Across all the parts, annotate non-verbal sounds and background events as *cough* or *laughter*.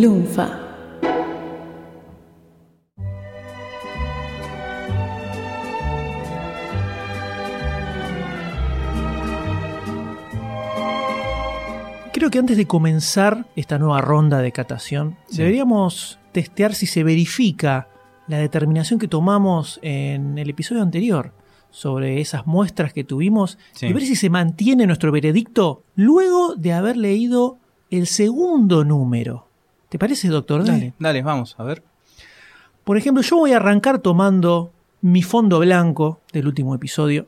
Lunfa. Creo que antes de comenzar esta nueva ronda de catación, Sí. deberíamos testear si se verifica la determinación que tomamos en el episodio anterior sobre esas muestras que tuvimos Sí. y ver si se mantiene nuestro veredicto luego de haber leído el segundo número. ¿Te parece, doctor? D? Dale, dale, vamos, a ver. Por ejemplo, yo voy a arrancar tomando mi fondo blanco del último episodio,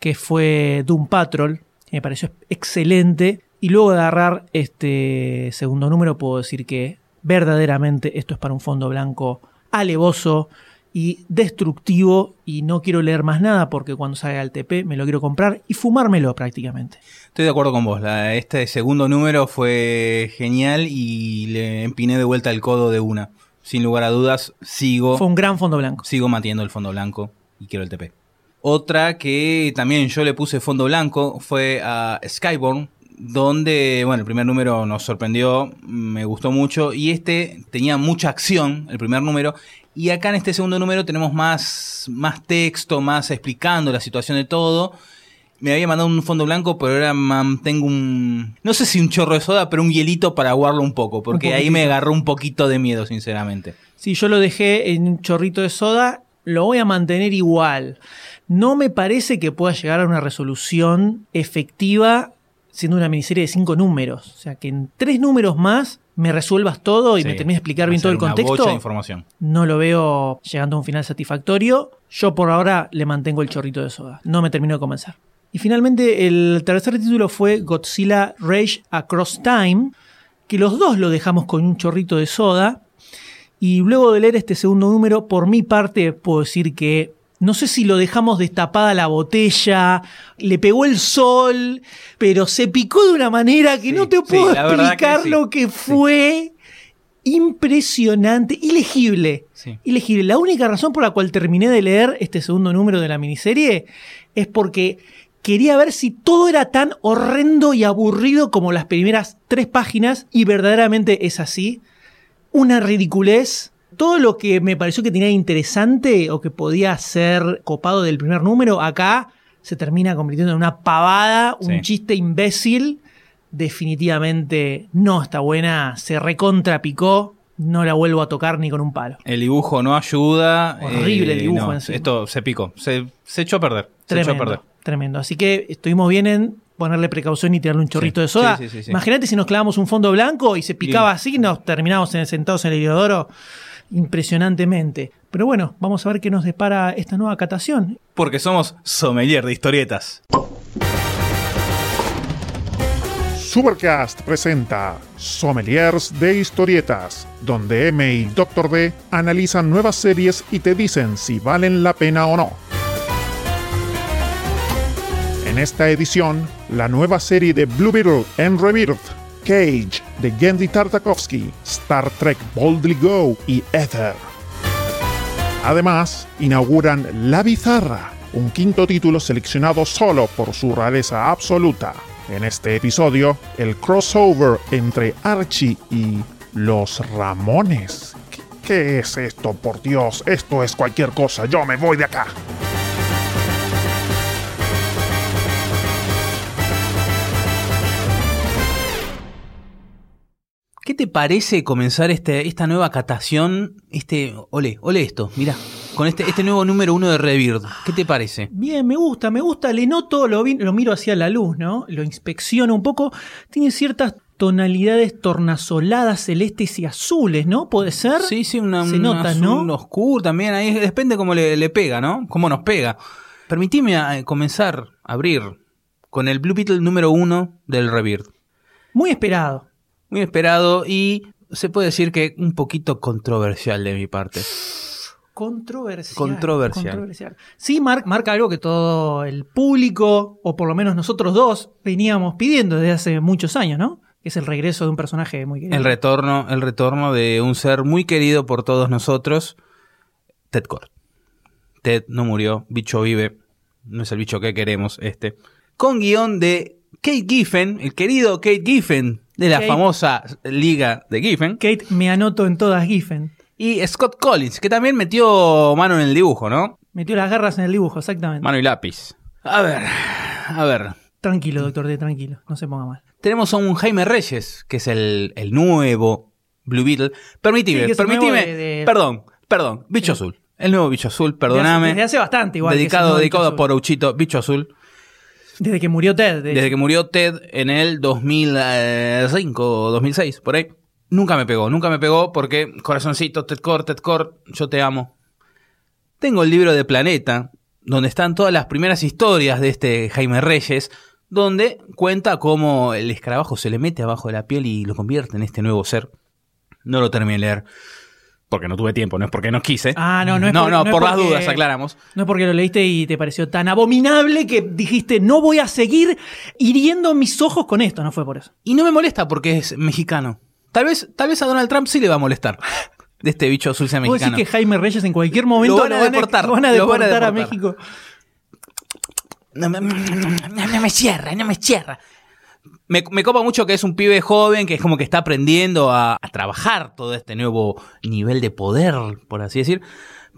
que fue Doom Patrol, que me pareció excelente, y luego de agarrar este segundo número puedo decir que verdaderamente esto es para un fondo blanco alevoso y destructivo y no quiero leer más nada porque cuando salga el TP me lo quiero comprar y fumármelo prácticamente. Estoy de acuerdo con vos. la- este segundo número fue genial y le empiné de vuelta el codo de una. Sin lugar a dudas, sigo, Fue un gran fondo blanco. sigo manteniendo el fondo blanco y quiero el TP. Otra que también yo le puse fondo blanco fue a Skyborn, donde, bueno, el primer número nos sorprendió, me gustó mucho, y este tenía mucha acción, el primer número, y acá en este segundo número tenemos más, más texto, más explicando la situación de todo. Me había mandado un fondo blanco, pero ahora mantengo un. No sé si un chorro de soda, pero un hielito para aguarlo un poco, porque Un ahí me agarró un poquito de miedo, sinceramente. Si yo lo dejé en un chorrito de soda, lo voy a mantener igual. No me parece que pueda llegar a una resolución efectiva siendo una miniserie de cinco números. O sea, que en tres números más me resuelvas todo y Sí, me termines de explicar bien todo el una bocha de contexto. información. No lo veo llegando a un final satisfactorio. Yo por ahora le mantengo el chorrito de soda. No me termino de convencer. Y finalmente el tercer título fue Godzilla Rage Across Time, que los dos lo dejamos con un chorrito de soda. Y luego de leer este segundo número, por mi parte puedo decir que no sé si lo dejamos destapada la botella, le pegó el sol, pero se picó de una manera que Sí, no te puedo que explicar sí. lo que fue. Impresionante, ilegible. Sí. Ilegible. La única razón por la cual terminé de leer este segundo número de la miniserie es porque quería ver si todo era tan horrendo y aburrido como las primeras tres páginas, y verdaderamente es así. Una ridiculez. Todo lo que me pareció que tenía interesante o que podía ser copado del primer número, acá se termina convirtiendo en una pavada, un Sí. chiste imbécil. Definitivamente no está buena, se recontrapicó, no la vuelvo a tocar ni con un palo. El dibujo no ayuda. Horrible el dibujo no, encima. Esto se picó. Se, se echó a perder. Se echó a Tremendo, perder. tremendo. Así que estuvimos bien en ponerle precaución y tirarle un chorrito Sí, de soda. sí, sí, sí, sí. Imagínate si nos clavamos un fondo blanco y se picaba así nos terminamos en- sentados en el inodoro impresionantemente. Pero bueno, vamos a ver qué nos depara esta nueva catación. Porque somos sommelier de historietas. Supercast presenta Sommeliers de Historietas, donde M y Dr. D analizan nuevas series y te dicen si valen la pena o no. En esta edición, la nueva serie de Blue Beetle en Rebirth, Cage de Gendy Tartakovsky, Star Trek Boldly Go y Ether. Además, inauguran La Bizarra, un quinto título seleccionado solo por su rareza absoluta. En este episodio, el crossover entre Archie y los Ramones. ¿Qué, qué es esto? Por Dios, esto es cualquier cosa. Yo me voy de acá. ¿Qué te parece comenzar este, esta nueva catación? Este, ole, ole esto, mira, con este, este nuevo número uno de Rebirth. ¿Qué te parece? Bien, me gusta, me gusta, le noto, lo, vi- lo miro hacia la luz, ¿no? Lo inspecciono un poco. Tiene ciertas tonalidades tornasoladas, celestes y azules, ¿no? ¿Puede ser? Sí, sí, una, Se un nota, azul ¿no? oscuro también. Ahí depende cómo le, le pega, ¿no? Cómo nos pega. Permitime eh, comenzar a abrir con el Blue Beetle número uno del Rebirth. Muy esperado. Muy esperado y se puede decir que un poquito controversial de mi parte. Controversial. Controversial. Sí, mar- marca algo que todo el público, o por lo menos nosotros dos, veníamos pidiendo desde hace muchos años, ¿no? Que es el regreso de un personaje muy querido. El retorno, el retorno de un ser muy querido por todos nosotros, Ted Kord. Ted no murió, bicho vive, no es el bicho que queremos este. Con guion de Kate Giffen, el querido Kate Giffen, de la Kate. famosa liga de Giffen. Kate me anoto en todas Giffen. Y Scott Collins, que también metió mano en el dibujo, ¿no? Metió las garras en el dibujo, exactamente. Mano y lápiz. A ver, a ver. Tranquilo, doctor D, tranquilo. No se ponga mal. Tenemos a un Jaime Reyes, que es el, el nuevo Blue Beetle. Permitime, Sí, permitime. de- de- Perdón, perdón. Bicho Azul. El nuevo Bicho Azul, perdóname. Desde hace bastante, igual. dedicado, dedicado por. Uchito, Bicho Azul. Desde que murió Ted. de Desde que murió Ted en el 2005 o 2006, por ahí. Nunca me pegó, nunca me pegó porque, corazoncito, Ted Core, Ted Core, yo te amo. Tengo el libro de Planeta, donde están todas las primeras historias de este Jaime Reyes, donde cuenta cómo el escarabajo se le mete abajo de la piel y lo convierte en este nuevo ser. No lo terminé de leer, porque no tuve tiempo, no es porque no quise. Ah, no, no es no, por- no, no por las dudas, aclaramos. No es porque lo leíste y te pareció tan abominable que dijiste, no voy a seguir hiriendo mis ojos con esto. No fue por eso. Y no me molesta porque es mexicano. Tal vez, tal vez a Donald Trump sí le va a molestar. *laughs* De este bicho sea ¿Puedo decir mexicano. que Jaime Reyes en cualquier momento Lo van a deportar, lo van a lo van a deportar a. México? No, me- no, no me cierra, no me cierra. Me, me copa mucho que es un pibe joven que es como que está aprendiendo a, a trabajar todo este nuevo nivel de poder, por así decir.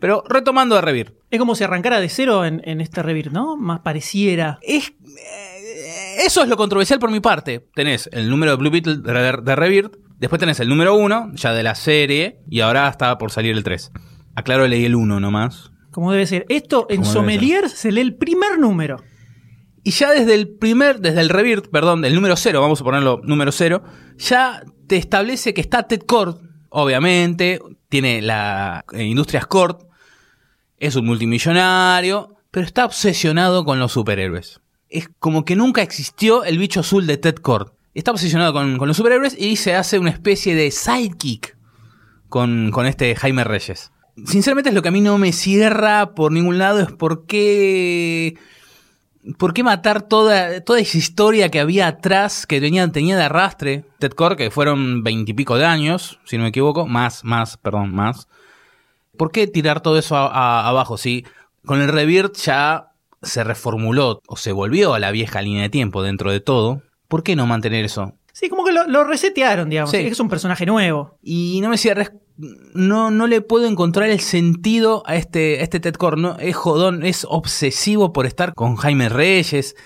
Pero retomando a Revir. Es como si arrancara de cero en, en este revir, ¿no? Más pareciera. Es, eh, eso es lo controversial por mi parte. Tenés el número de Blue Beetle de, de Rebirth, después tenés el número 1, ya de la serie, y ahora está por salir el 3. Aclaro, leí el 1 nomás. Como debe ser. Esto en Sommelier se lee el primer número. Y ya desde el primer, desde el Rebirth, perdón, del número 0, vamos a ponerlo número 0, ya te establece que está Ted Kord, obviamente, tiene la eh, Industrias Kord, es un multimillonario, pero está obsesionado con los superhéroes. Es como que nunca existió el bicho azul de Ted Kord. Está obsesionado con, con los superhéroes y se hace una especie de sidekick con, con este Jaime Reyes. Sinceramente es lo que a mí no me cierra por ningún lado, es por qué... ¿Por qué matar toda, toda esa historia que había atrás, que tenía, tenía de arrastre Ted Core, que fueron veintipico de años, si no me equivoco, más, más, perdón, más? ¿Por qué tirar todo eso a- a- abajo? Si con el Rebirth ya se reformuló o se volvió a la vieja línea de tiempo dentro de todo, ¿por qué no mantener eso? Sí, como que lo, lo resetearon, digamos. Sí. Es un personaje nuevo. Y no me cierres. No, no le puedo encontrar el sentido a este, a este Ted Core. No, es jodón, es obsesivo por estar con Jaime Reyes.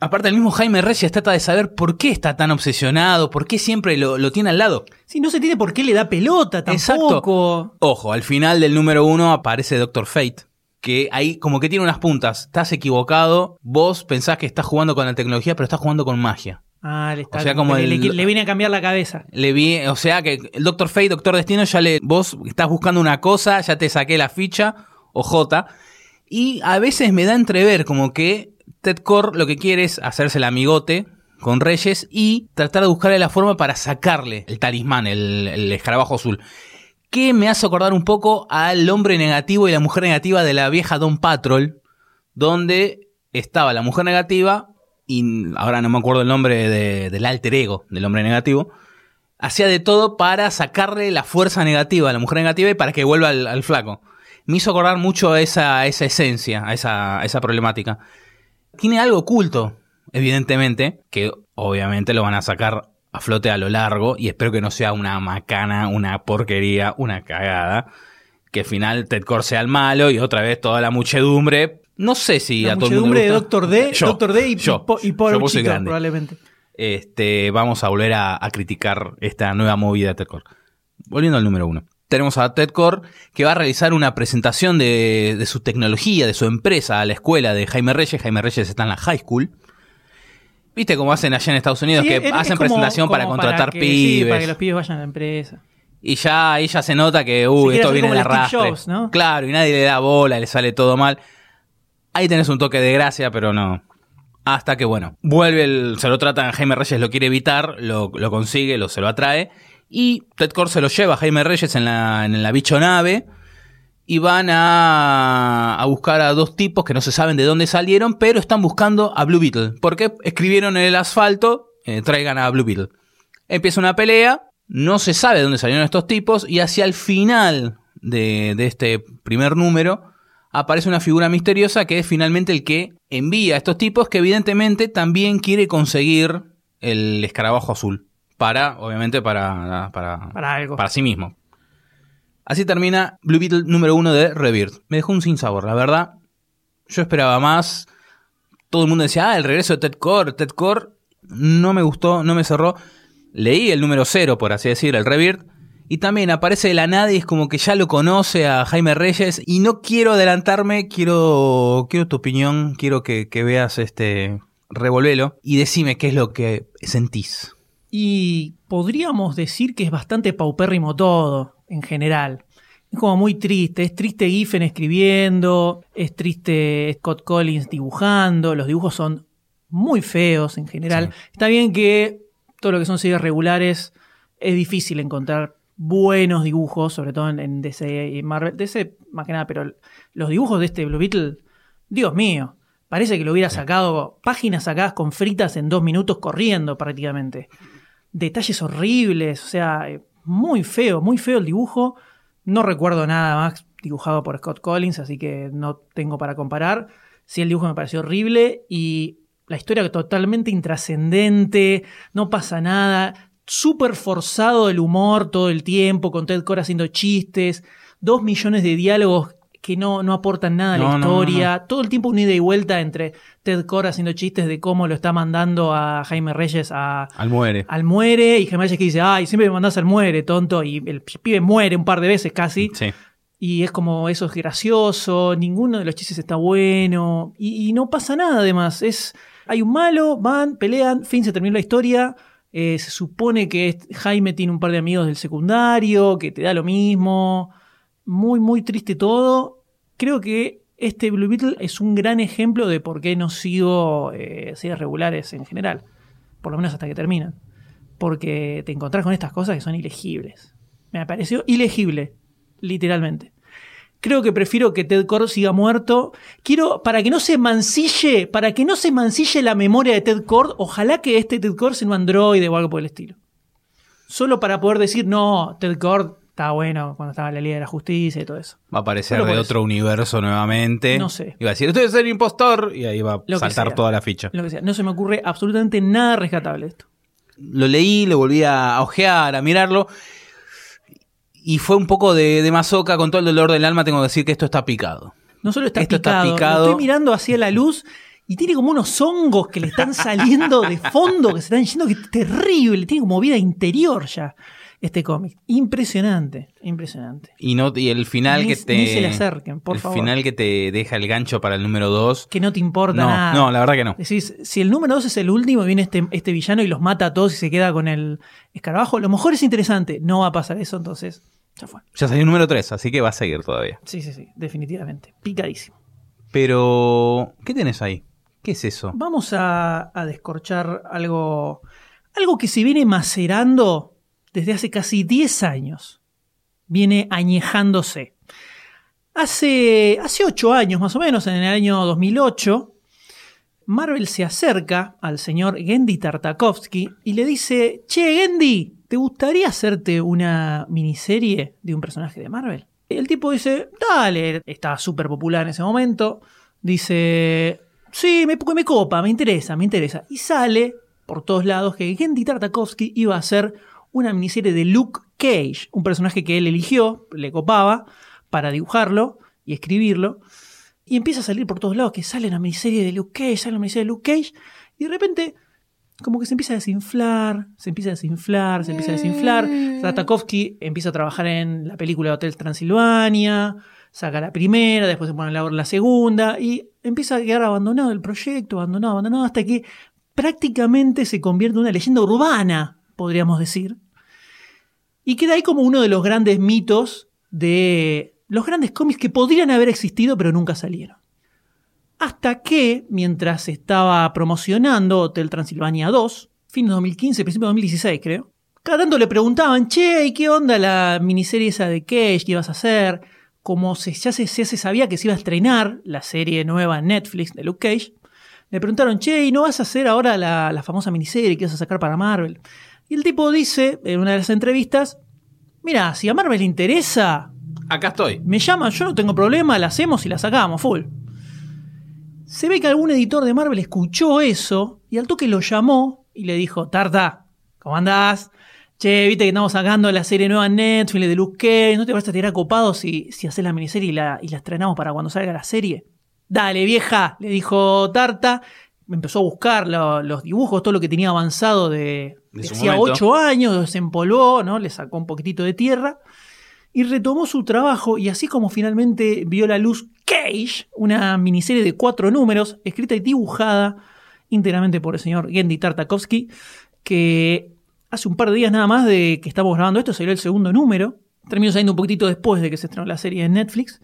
Aparte, el mismo Jaime Reyes trata de saber por qué está tan obsesionado, por qué siempre lo, lo tiene al lado. Sí, no se tiene por qué le da pelota Exacto. tampoco. Ojo, al final del número uno aparece Doctor Fate. Que ahí como que tiene unas puntas. Estás equivocado. Vos pensás que estás jugando con la tecnología, pero estás jugando con magia. Ah, le, está, O sea, como le, el- le- viene a cambiar la cabeza. Le vi, o sea que el Doctor Fate, Doctor Destino, ya le. Vos estás buscando una cosa, ya te saqué la ficha, o J. Y a veces me da entrever como que Ted Core lo que quiere es hacerse el amigote con Reyes y tratar de buscarle la forma para sacarle el talismán, el, el escarabajo azul. Que me hace acordar un poco al hombre negativo y la mujer negativa de la vieja Don Patrol, donde estaba la mujer negativa y ahora no me acuerdo el nombre de- del alter ego del hombre negativo, hacía de todo para sacarle la fuerza negativa a la mujer negativa y para que vuelva al, al flaco. Me hizo acordar mucho a esa, esa esencia, a esa, a esa problemática. Tiene algo oculto, evidentemente, que obviamente lo van a sacar a flote a lo largo y espero que no sea una macana, una porquería, una cagada. Que al final Ted Core sea el malo y otra vez toda la muchedumbre. No sé si La a todo el mundo le de gusta. Doctor D, Yo, Doctor D y, yo, Po- y Paul probablemente. este, vamos a volver a, a criticar esta nueva movida de Ted Core. Volviendo al número uno. Tenemos a Ted Core que va a realizar una presentación de, de su tecnología, de su empresa a la escuela de Jaime Reyes. Jaime Reyes está en la high school. ¿Viste cómo hacen allá en Estados Unidos? Sí, que es- es hacen como- presentación para contratar que- pibes. Sí, para que los pibes vayan a la empresa. Y ya ya se nota que, uy, esto viene de arrastre. Jobs, ¿no? Claro, y nadie le da bola, le sale todo mal. Ahí tenés un toque de gracia, pero no. Hasta que, bueno, vuelve, el, se lo tratan, Jaime Reyes lo quiere evitar, lo, lo consigue, lo, se lo atrae. Y Ted Core se lo lleva a Jaime Reyes en la, en la bichonave. Y van a, a buscar a dos tipos que no se saben de dónde salieron, pero están buscando a Blue Beetle. Porque escribieron en el asfalto, eh, traigan a Blue Beetle. Empieza una pelea, no se sabe de dónde salieron estos tipos, y hacia el final de, de este primer número aparece una figura misteriosa que es finalmente el que envía a estos tipos, que evidentemente también quiere conseguir el escarabajo azul. para, obviamente, para, para, Para algo. para sí mismo. Así termina Blue Beetle número uno de Rebirth. Me dejó un sinsabor, la verdad. Yo esperaba más. Todo el mundo decía, ah, el regreso de Ted Core, Ted Core. No me gustó, no me cerró. Leí el número cero, por así decir, el Rebirth. Y también aparece de la nada y es como que ya lo conoce a Jaime Reyes. Y no quiero adelantarme, quiero, quiero tu opinión, quiero que, que veas este. Revolvelo y decime qué es lo que sentís. Y podríamos decir que es bastante paupérrimo todo, en general. Es como muy triste. Es triste Giffen escribiendo, es triste Scott Collins dibujando, los dibujos son muy feos en general. Sí. Está bien que todo lo que son series regulares es difícil encontrar buenos dibujos, sobre todo en, en DC y Marvel. DC más que nada, pero los dibujos de este Blue Beetle, Dios mío, parece que lo hubiera sacado páginas sacadas con fritas en dos minutos corriendo prácticamente. Detalles horribles, o sea, eh, muy feo, muy feo el dibujo. No recuerdo nada más dibujado por Scott Collins, así que no tengo para comparar. Sí, el dibujo me pareció horrible y la historia totalmente intrascendente, no pasa nada, súper forzado el humor todo el tiempo, con Ted Core haciendo chistes, dos millones de diálogos que no, no aportan nada a la No, no, no, historia, todo el tiempo una ida y vuelta entre Ted Core haciendo chistes de cómo lo está mandando a Jaime Reyes a, Al muere. al muere y Jaime Reyes que dice, ay, siempre me mandás al muere, tonto, y el pibe muere un par de veces casi. Sí. Y es como, eso es gracioso, ninguno de los chistes está bueno, y, y no pasa nada además. Es, hay un malo, van, pelean, fin, se terminó la historia. Eh, se supone que Jaime tiene un par de amigos del secundario, que te da lo mismo. Muy, muy triste todo. Creo que este Blue Beetle es un gran ejemplo de por qué no sigo eh, series regulares en general. Por lo menos hasta que terminan. Porque te encontrás con estas cosas que son ilegibles. Me pareció ilegible, literalmente. Creo que prefiero que Ted Core siga muerto. Quiero, para que no se mancille, para que no se mancille la memoria de Ted Core, ojalá que este Ted Core sea un androide o algo por el estilo. Solo para poder decir, no, Ted Core está bueno cuando estaba en la Liga de la Justicia y todo eso. Va a aparecer de otro universo nuevamente. No sé. Y va a decir, estoy ser impostor. Y ahí va a Lo saltar toda la ficha. Lo que sea. No se me ocurre absolutamente nada rescatable esto. Lo leí, lo volví a ojear, a mirarlo. Y fue un poco de, de masoca. Con todo el dolor del alma, tengo que decir que esto está picado. No solo está Esto está picado, lo picado. estoy mirando hacia la luz y tiene como unos hongos que le están saliendo de fondo, que se están yendo, que es terrible. Tiene como vida interior ya este cómic. Impresionante, impresionante. Y, no, y el final Ni- que te. ni se le acerquen, por el favor. final que te deja el gancho para el número 2. Que no te importa No, nada. no, la verdad que no. Decís, si el número 2 es el último viene este, este villano y los mata a todos y se queda con el escarabajo, a lo mejor es interesante. No va a pasar eso, entonces ya fue. Ya salió el número 3, así que va a seguir todavía. Sí, sí, sí, definitivamente. Picadísimo. Pero. ¿Qué tenés ahí? ¿Qué es eso? Vamos a, a descorchar algo, algo que se viene macerando desde hace casi 10 años. Viene añejándose. Hace, hace 8 años más o menos, en el año 2008, Marvel se acerca al señor Gendy Tartakovsky y le dice, che, Gendy, ¿te gustaría hacerte una miniserie de un personaje de Marvel? El tipo dice, dale, estaba súper popular en ese momento. Dice, sí, me, me copa, me interesa, me interesa. Y sale por todos lados que Gendy Tartakovsky iba a hacer una miniserie de Luke Cage, un personaje que él eligió, le copaba, para dibujarlo y escribirlo. Y empieza a salir por todos lados que sale una miniserie de Luke Cage, sale una miniserie de Luke Cage. Y de repente, como que se empieza a desinflar, se empieza a desinflar, se empieza a desinflar. Tartakovsky empieza a trabajar en la película Hotel Transilvania, saca la primera, después se pone a elaborar la segunda, y empieza a quedar abandonado el proyecto, abandonado, abandonado, hasta que prácticamente se convierte en una leyenda urbana, podríamos decir. Y queda ahí como uno de los grandes mitos de los grandes cómics que podrían haber existido pero nunca salieron. Hasta que, mientras estaba promocionando Hotel Transilvania 2, fin de 2015, principio de 2016 creo, cada tanto le preguntaban, che, ¿y qué onda la miniserie esa de Cage que ibas a hacer? Como se, ya se, se sabía que se iba a estrenar la serie nueva en Netflix de Luke Cage, le preguntaron, che, ¿y no vas a hacer ahora la, la famosa miniserie que vas a sacar para Marvel? Y el tipo dice, en una de las entrevistas, mira, si a Marvel le interesa, Acá estoy. me llaman, yo no tengo problema, la hacemos y la sacamos, full. Se ve que algún editor de Marvel escuchó eso y al toque lo llamó y le dijo, Tarta, ¿cómo andás? Che, viste que estamos sacando la serie nueva en Netflix de Luke Cage. ¿No te vas a tirar copado si, si haces la miniserie y la, y la estrenamos para cuando salga la serie? Dale, vieja, le dijo Tarta. Me empezó a buscar lo- los dibujos, todo lo que tenía avanzado de, hacía ocho años, desempolvó, ¿no? Le sacó un poquitito de tierra y retomó su trabajo y así como finalmente vio la luz Cage, una miniserie de cuatro números, escrita y dibujada íntegramente por el señor Gendy Tartakovsky, que hace un par de días nada más de que estamos grabando esto, salió el segundo número, terminó saliendo un poquitito después de que se estrenó la serie en Netflix,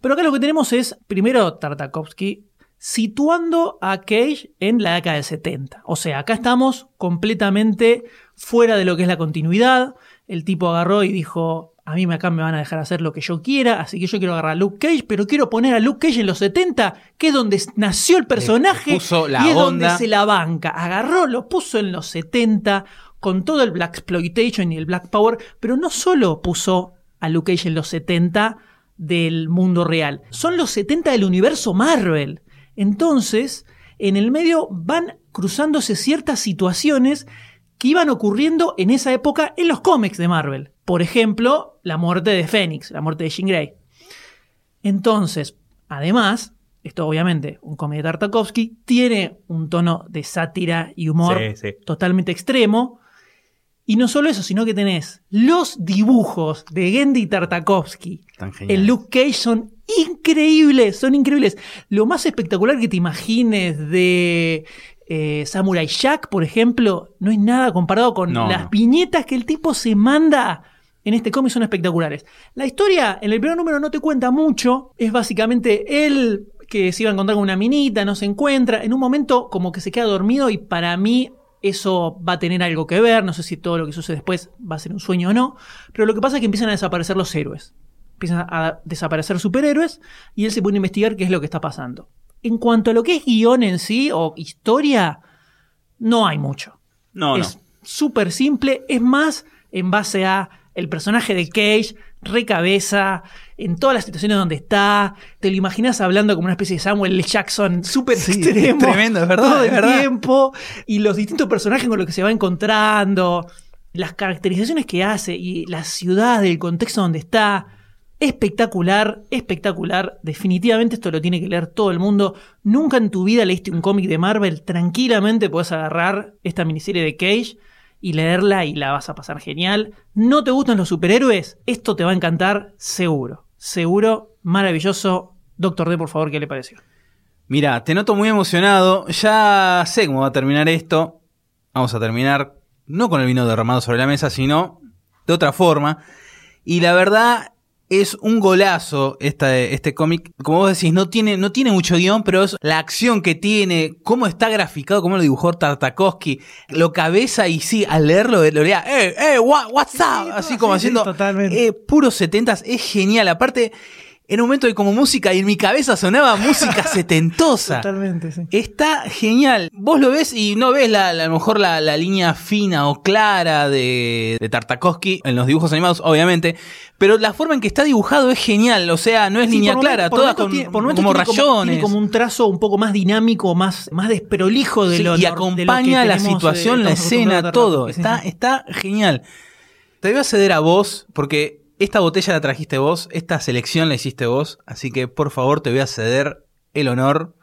pero acá lo que tenemos es, primero, Tartakovsky situando a Cage en la década del 70. O sea, acá estamos completamente fuera de lo que es la continuidad. El tipo agarró y dijo, a mí acá me van a dejar hacer lo que yo quiera, así que yo quiero agarrar a Luke Cage, pero quiero poner a Luke Cage en los 70, que es donde nació el personaje y es onda. donde se la banca. Agarró, lo puso en los 70 con todo el Black Exploitation y el Black Power, pero no solo puso a Luke Cage en los 70 del mundo real, son los 70 del universo Marvel. Entonces, en el medio van cruzándose ciertas situaciones que iban ocurriendo en esa época en los cómics de Marvel. Por ejemplo, la muerte de Fénix, la muerte de Jean Grey. Entonces, además, esto obviamente, un cómic de Tartakovsky, tiene un tono de sátira y humor Sí, sí. totalmente extremo. Y no solo eso, sino que tenés los dibujos de Gendy Tartakovsky en Luke Cage son increíbles, son increíbles. Lo más espectacular que te imagines de eh, Samurai Jack, por ejemplo, no es nada comparado con No, las no. viñetas que el tipo se manda en este cómic, son espectaculares. La historia en el primer número no te cuenta mucho, es básicamente él que se iba a encontrar con una minita, no se encuentra, en un momento como que se queda dormido y para mí eso va a tener algo que ver, no sé si todo lo que sucede después va a ser un sueño o no, pero lo que pasa es que empiezan a desaparecer los héroes empiezan a desaparecer superhéroes y él se pone a investigar qué es lo que está pasando. En cuanto a lo que es guion en sí o historia, no hay mucho. No, es no. súper simple, es más en base a el personaje de Cage, recabeza, en todas las situaciones donde está, te lo imaginas hablando como una especie de Samuel L. Jackson súper Sí, *laughs* extremo. tremendo, es verdad, Todo es el verdad. tiempo y los distintos personajes con los que se va encontrando, las caracterizaciones que hace y la ciudad, el contexto donde está. Espectacular, espectacular. Definitivamente esto lo tiene que leer todo el mundo. Nunca en tu vida leíste un cómic de Marvel. Tranquilamente puedes agarrar esta miniserie de Cage y leerla y la vas a pasar genial. ¿No te gustan los superhéroes? Esto te va a encantar seguro. Seguro, maravilloso. Doctor D, por favor, ¿qué le pareció? Mira, te noto muy emocionado. Ya sé cómo va a terminar esto. Vamos a terminar no con el vino derramado sobre la mesa, sino de otra forma. Y la verdad es un golazo esta, este cómic. Como vos decís, no tiene, no tiene mucho guion, pero es la acción que tiene, cómo está graficado, cómo lo dibujó Tartakovsky, lo cabeza y sí, al leerlo, lo lea, ¡eh, eh, what- what's up! Así como sí, sí, haciendo totalmente. eh, puros setentas, es genial. Aparte, en un momento hay como música y en mi cabeza sonaba música *laughs* setentosa. Totalmente, sí. Está genial. Vos lo ves y no ves la, la- a lo mejor la, la línea fina o clara de, de Tartakovsky en los dibujos animados, obviamente. Pero la forma en que está dibujado es genial. O sea, no es Sí, línea clara, toda con tiene- como tiene rayones. tiene como un trazo un poco más dinámico, más, más desprolijo de Sí, lo y nor- de lo que acompaña la tenemos, eh, situación, la escena, todo. Está, está genial. Te voy a ceder a vos, porque esta botella la trajiste vos, esta selección la hiciste vos, así que por favor te voy a ceder el honor,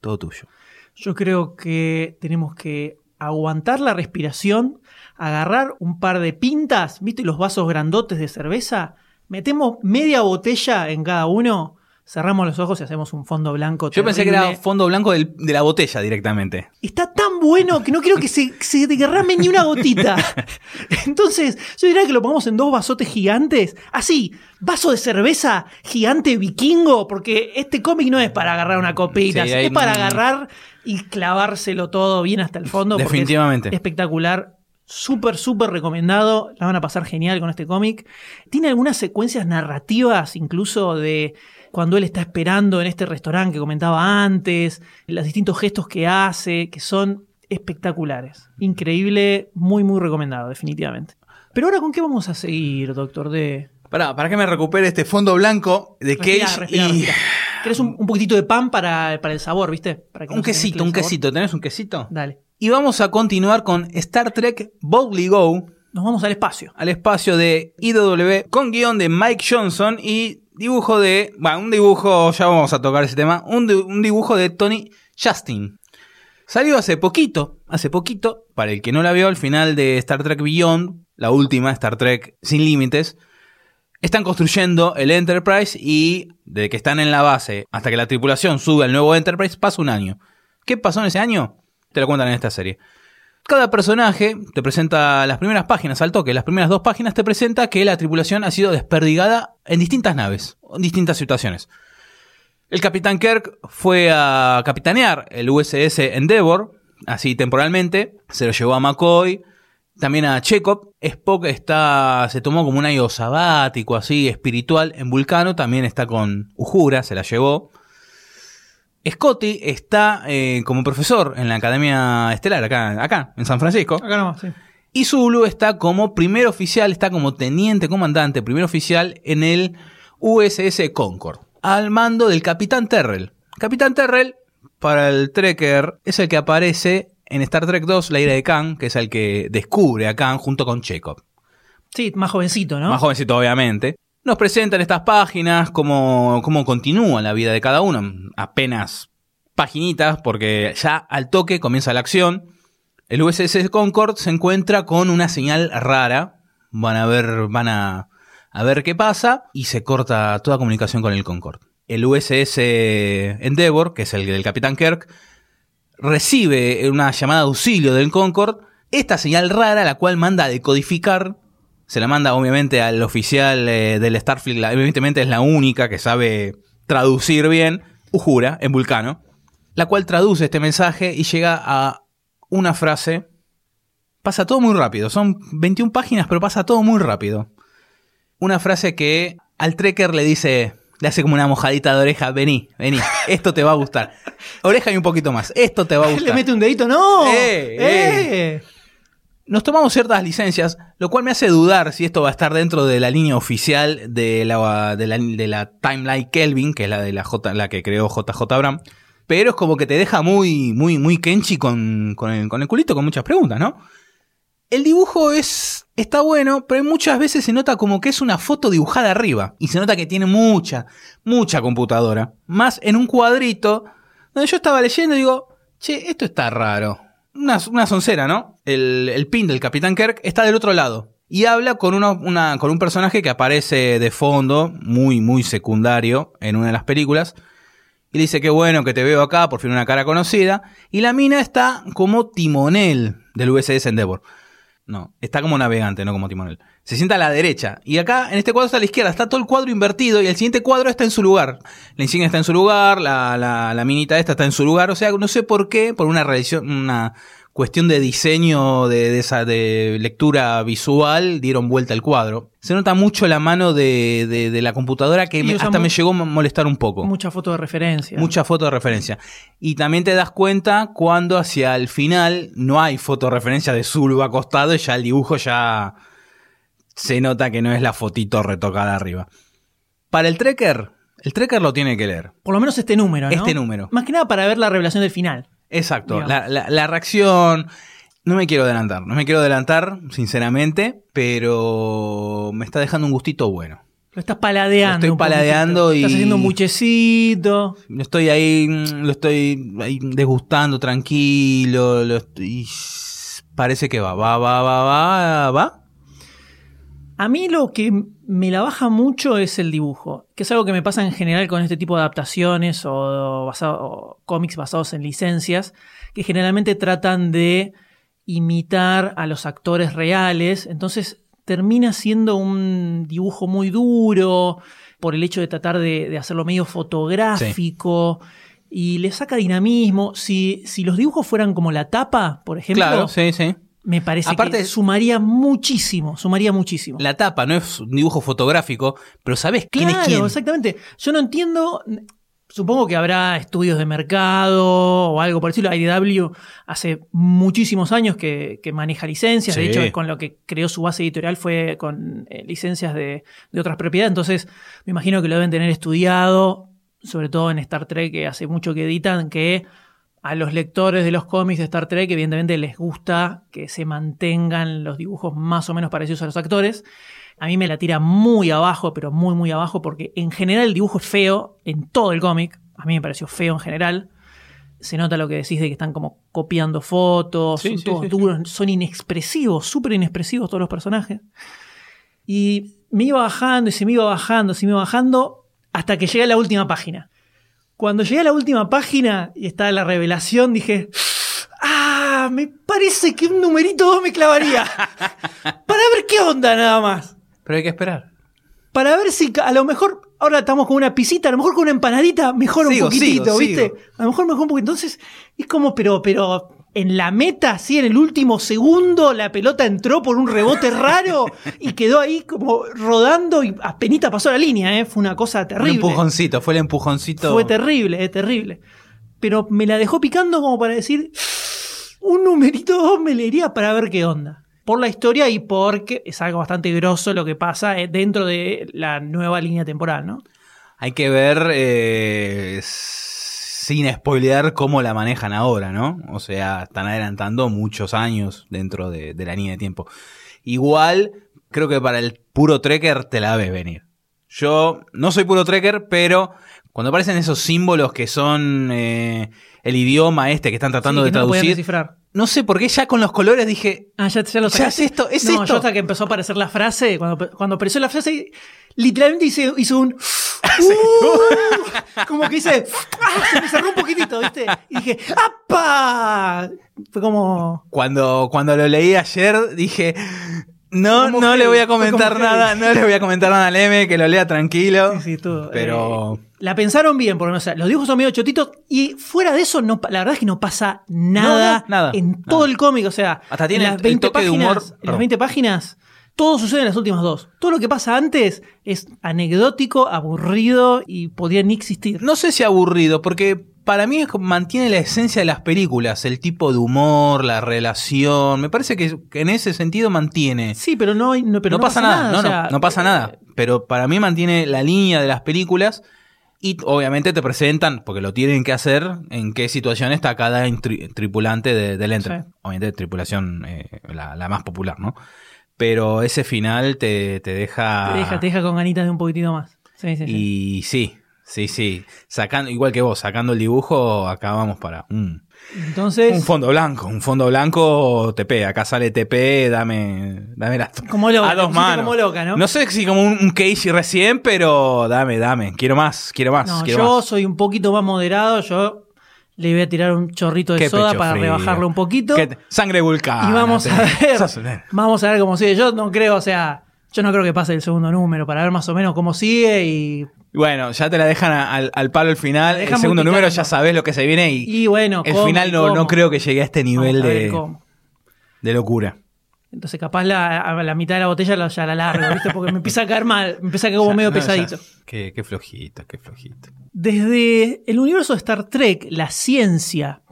todo tuyo. Yo creo que tenemos que aguantar la respiración, agarrar un par de pintas, ¿viste los vasos grandotes de cerveza? Metemos media botella en cada uno, cerramos los ojos y hacemos un fondo blanco. Yo pensé que era fondo blanco del- de la botella directamente. Está tan bueno que no quiero que se, se derrame ni una gotita. *laughs* Entonces, yo diría que lo pongamos en dos vasotes gigantes. Así, vaso de cerveza gigante vikingo, porque este cómic no es para agarrar una copita, Sí, es para agarrar y clavárselo todo bien hasta el fondo. porque es Definitivamente. espectacular. Súper, súper recomendado. La van a pasar genial con este cómic. Tiene algunas secuencias narrativas, incluso de cuando él está esperando en este restaurante que comentaba antes, los distintos gestos que hace, que son espectaculares. Increíble, muy, muy recomendado, definitivamente. Pero ahora, ¿con qué vamos a seguir, doctor D? Para, para que me recupere este fondo blanco de Respira, Cage respira, y respira. ¿Querés un, un poquitito de pan para, para el sabor, viste? Para que un no quesito, un quesito. ¿Tenés un quesito? Dale. Y vamos a continuar con Star Trek Boldly Go, Nos vamos al espacio. al espacio de IW, con guion de Mike Johnson y dibujo de. Bueno, un dibujo, ya vamos a tocar ese tema. Un, un dibujo de Tony Justin. Salió hace poquito, hace poquito, para el que no la vio, al final de Star Trek Beyond, la última Star Trek sin límites. Están construyendo el Enterprise y de que están en la base hasta que la tripulación sube al nuevo Enterprise pasa un año. ¿Qué pasó en ese año? Te lo cuentan en esta serie. Cada personaje te presenta las primeras páginas al toque, las primeras dos páginas te presenta que la tripulación ha sido desperdigada en distintas naves, en distintas situaciones. El capitán Kirk fue a capitanear el USS Endeavour, así temporalmente, se lo llevó a McCoy, también a Chekhov. Spock está, se tomó como un año sabático, así, espiritual, en Vulcano, también está con Uhura, se la llevó. Scotty está eh, como profesor en la Academia Estelar, acá, acá, en San Francisco. Acá nomás, sí. Y Zulu está como primer oficial, está como teniente comandante, primer oficial en el USS Concord, al mando del Capitán Terrell. Capitán Terrell, para el Trekker, es el que aparece en Star Trek 2, La ira de Khan, que es el que descubre a Khan junto con Chekhov. Sí, más jovencito, ¿no? Más jovencito, obviamente. Nos presentan estas páginas, cómo, cómo continúa la vida de cada uno. Apenas paginitas, porque ya al toque comienza la acción. El USS Concord se encuentra con una señal rara. Van a ver, van a, a ver qué pasa. Y se corta toda comunicación con el Concord. El USS Endeavour, que es el del Capitán Kirk, recibe una llamada de auxilio del Concord. Esta señal rara, la cual manda a decodificar se la manda obviamente al oficial eh, del Starfleet, la- evidentemente es la única que sabe traducir bien, Uhura, en Vulcano, la cual traduce este mensaje y llega a una frase. Pasa todo muy rápido, son 21 páginas, pero pasa todo muy rápido. Una frase que al Trekker le dice, le hace como una mojadita de oreja, vení, vení, esto te va a gustar. *laughs* Oreja y un poquito más, esto te va a *laughs* gustar. Le mete un dedito, ¡no! Eh, ¡Eh! Nos tomamos ciertas licencias, lo cual me hace dudar si esto va a estar dentro de la línea oficial de la, Timeline Kelvin, que es la de la, J, la que creó JJ Abrams. Pero es como que te deja muy, muy, muy Kenchi con, con el culito, con muchas preguntas, ¿no? El dibujo es, está bueno, pero muchas veces se nota como que es una foto dibujada arriba. Y se nota que tiene mucha, mucha computadora. Más en un cuadrito, donde yo estaba leyendo y digo, che, esto está raro. Una, una soncera, ¿no? El, el pin del Capitán Kirk está del otro lado. Y habla con, uno- una, con un personaje que aparece de fondo, muy, muy secundario, en una de las películas. Y dice, qué bueno que te veo acá, por fin una cara conocida. Y la mina está como timonel del USS Endeavour. No, está como navegante, no como timonel. Se sienta a la derecha. Y acá, en este cuadro está a la izquierda. Está todo el cuadro invertido y el siguiente cuadro está en su lugar. La insignia está en su lugar, la, la, la minita esta está en su lugar. O sea, no sé por qué, por una, una cuestión de diseño, de, de esa, de lectura visual, dieron vuelta el cuadro. Se nota mucho la mano de, de, de la computadora que me- hasta me llegó a molestar un poco. Mucha foto de referencia. Mucha foto de referencia. Y también te das cuenta cuando hacia el final no hay foto de referencia de Zulu acostado y ya el dibujo ya se nota que no es la fotito retocada arriba. Para el Trekker, el Trekker lo tiene que leer. Por lo menos este número, ¿no? Este número. Más que nada para ver la revelación del final. Exacto. La, la- la reacción. No me quiero adelantar. No me quiero adelantar, sinceramente. Pero me está dejando un gustito bueno. Lo estás paladeando. Lo estoy paladeando y- Estás haciendo. Lo estoy ahí, lo estoy ahí degustando tranquilo. Lo estoy- parece que va, va, va, va, va, va. A mí lo que me la baja mucho es el dibujo, que es algo que me pasa en general con este tipo de adaptaciones o, basado- o cómics basados en licencias, que generalmente tratan de imitar a los actores reales, entonces termina siendo un dibujo muy duro por el hecho de tratar de, de hacerlo medio fotográfico. Y le saca dinamismo. Si, si los dibujos fueran como la tapa, por ejemplo, Claro, sí, sí. Me parece Aparte- que sumaría muchísimo, sumaría muchísimo. La tapa no es un dibujo fotográfico, pero sabes quién Claro, es quién. exactamente. Yo no entiendo. Supongo que habrá estudios de mercado o algo por estilo. IDW hace muchísimos años que, que maneja licencias. De hecho, con lo que creó su base editorial fue con eh, licencias de, de otras propiedades. Entonces, me imagino que lo deben tener estudiado, sobre todo en Star Trek, que hace mucho que editan, que a los lectores de los cómics de Star Trek, evidentemente les gusta que se mantengan los dibujos más o menos parecidos a los actores. A mí me la tira muy abajo, pero muy, muy abajo, porque en general el dibujo es feo en todo el cómic. A mí me pareció feo en general. Se nota lo que decís de que están como copiando fotos, Sí, son sí, todos sí, duros, son inexpresivos, súper inexpresivos todos los personajes. Y me iba bajando y se me iba bajando, se me iba bajando, hasta que llegué a la última página. Cuando llegué a la última página y estaba la revelación, dije, ah, me parece que un numerito 2 me clavaría. *laughs* Para ver qué onda nada más. Pero hay que esperar. Para ver si a lo mejor ahora estamos con una pisita, a lo mejor con una empanadita mejora Sigo, un poquitito, sigo, ¿viste? sigo. A lo mejor mejor un poquito. Entonces, es como, pero, pero en la meta, sí, en el último segundo, la pelota entró por un rebote raro y quedó ahí como rodando y apenas pasó la línea, ¿eh? Fue una cosa Un terrible. empujoncito, fue el empujoncito. Fue terrible, es terrible. Pero me la dejó picando como para decir, un numerito 2 me leería para ver qué onda. Por la historia y porque es algo bastante grosso lo que pasa eh, dentro de la nueva línea temporal, ¿no? Hay que ver eh, sin spoilear cómo la manejan ahora, ¿no? O sea, están adelantando muchos años dentro de, de la línea de tiempo. Igual, creo que para el puro trekker te la ves venir. Yo no soy puro trekker, pero cuando aparecen esos símbolos que son eh, el idioma este que están tratando Sí, de que no traducir, no sé por qué ya con los colores dije, Ah, ya, ya lo Ya sacaste. es esto, es no, esto. yo hasta que empezó a aparecer la frase, cuando, cuando apareció la frase, literalmente hizo, hizo un... "Uh", como que hice... "Ah", se me cerró un poquitito, ¿viste? Y dije, ¡apa! Fue como... Cuando, cuando lo leí ayer dije, no, no le voy a comentar nada, no le voy a comentar nada al M, que lo lea tranquilo. Sí, sí, todo. Pero Eh, la pensaron bien, porque o sea, los dibujos son medio chotitos y fuera de eso, no, la verdad es que no pasa nada, No, no, nada, en nada. todo el cómic. O sea, Hasta tiene en el- las el 20 toque de páginas, humor, en las perdón. 20 páginas, todo sucede en las últimas dos. Todo lo que pasa antes es anecdótico, aburrido y podría ni existir. no sé si aburrido, porque para mí mantiene la esencia de las películas, el tipo de humor, la relación. Me parece que, en ese sentido mantiene. Sí, pero no, no, pero no, pasa, nada, no, o no, sea, no pasa eh, nada. Pero para mí mantiene la línea de las películas y obviamente te presentan, porque lo tienen que hacer, en qué situación está cada tripulante de- del. Sí. Obviamente tripulación eh, la, la más popular, ¿no? Pero ese final te, te deja... Te deja, te deja con ganitas de un poquitito más. Sí, sí. Y sí, sí, sí. Sacando, igual que vos, sacando el dibujo, acá vamos para un, Entonces, un fondo blanco. Un fondo blanco TP. Acá sale TP, dame, dame las *laughs* como loca, a dos manos. como loca, ¿no? No sé si como un, un Casey recién, pero dame, dame. Quiero más, quiero más, No, quiero yo más. soy un poquito más moderado. Yo le voy a tirar un chorrito de Qué soda para frío. rebajarlo un poquito. Qué- sangre vulcana. y vamos a ver. Vamos a ver cómo sigue. Yo no creo, o sea, yo no creo que pase el segundo número para ver más o menos cómo sigue y, Bueno, ya te la dejan al, al palo el final. El segundo número ya sabes lo que se viene y, y bueno, el cómo, final no, cómo. no creo que llegue a este nivel Vamos a ver de, cómo. de locura. Entonces capaz la, a la mitad de la botella la- ya la largo, ¿viste? Porque me empieza a caer mal, me empieza a caer como Ya, medio no, ya. pesadito. Qué, qué flojito, qué flojito. Desde el universo de Star Trek, la ciencia,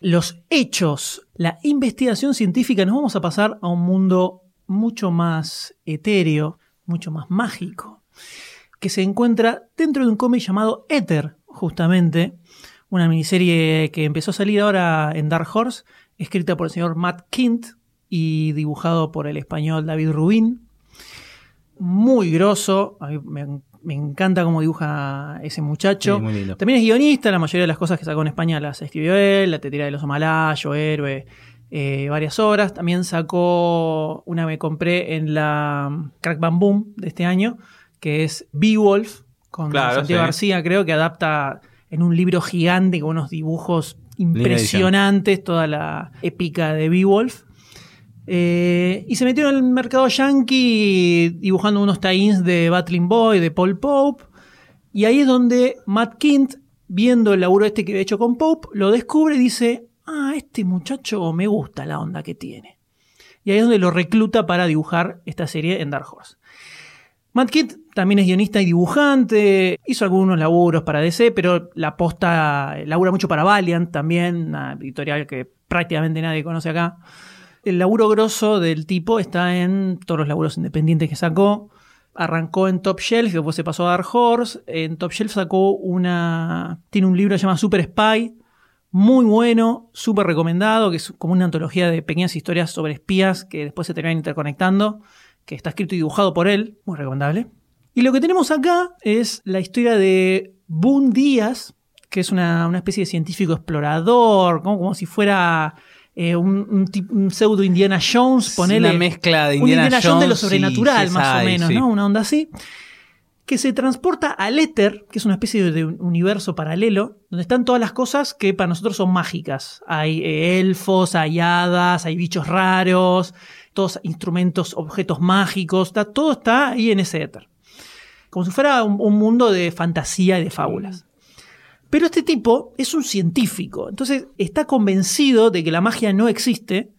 los hechos, la investigación científica, nos vamos a pasar a un mundo mucho más etéreo, mucho más mágico, que se encuentra dentro de un cómic llamado Éter, justamente, una miniserie que empezó a salir ahora en Dark Horse, escrita por el señor Matt Kint y dibujado por el español David Rubin. Muy grosso, a mí me, me encanta cómo dibuja ese muchacho. Sí, muy lindo. También es guionista, la mayoría de las cosas que sacó en España las escribió él, La Tetera del Oso Malayo, Héroe, eh, varias obras. También sacó una que me compré en la Crack Bam Boom de este año, que es Beowulf, con Claro, Santiago sí. García, creo que adapta en un libro gigante con unos dibujos impresionantes toda la épica de Beowulf. Eh, y se metió en el mercado yankee dibujando unos tie-ins de Battling Boy, de Paul Pope. Y ahí es donde Matt Kint, viendo el laburo este que había hecho con Pope, lo descubre y dice, ah, este muchacho me gusta la onda que tiene. Y ahí es donde lo recluta para dibujar esta serie en Dark Horse. Matt Kint también es guionista y dibujante, hizo algunos laburos para DC, pero la posta labura mucho para Valiant también, una editorial que prácticamente nadie conoce acá. El laburo grosso del tipo está en todos los laburos independientes que sacó. Arrancó en Top Shelf, después se pasó a Dark Horse. En Top Shelf sacó una. Tiene un libro que se llama Super Spy, Muy bueno, súper recomendado, que es como una antología de pequeñas historias sobre espías que después se terminan interconectando, que está escrito y dibujado por él, muy recomendable. Y lo que tenemos acá es la historia de Boone Díaz, que es una, especie de científico explorador, como si fuera eh, un, un tip- un pseudo Indiana Jones, ponele. una mezcla de un Indiana, Indiana Jones de lo sobrenatural, más o menos, sí. ¿no? Una onda así. Que se transporta al éter, que es una especie de, de un universo paralelo, donde están todas las cosas que para nosotros son mágicas. Hay eh, elfos, hay hadas, hay bichos raros, todos instrumentos, objetos mágicos, está, todo está ahí en ese éter. Como si fuera un, un mundo de fantasía y de fábulas. Pero este tipo es un científico, entonces está convencido de que la magia no existe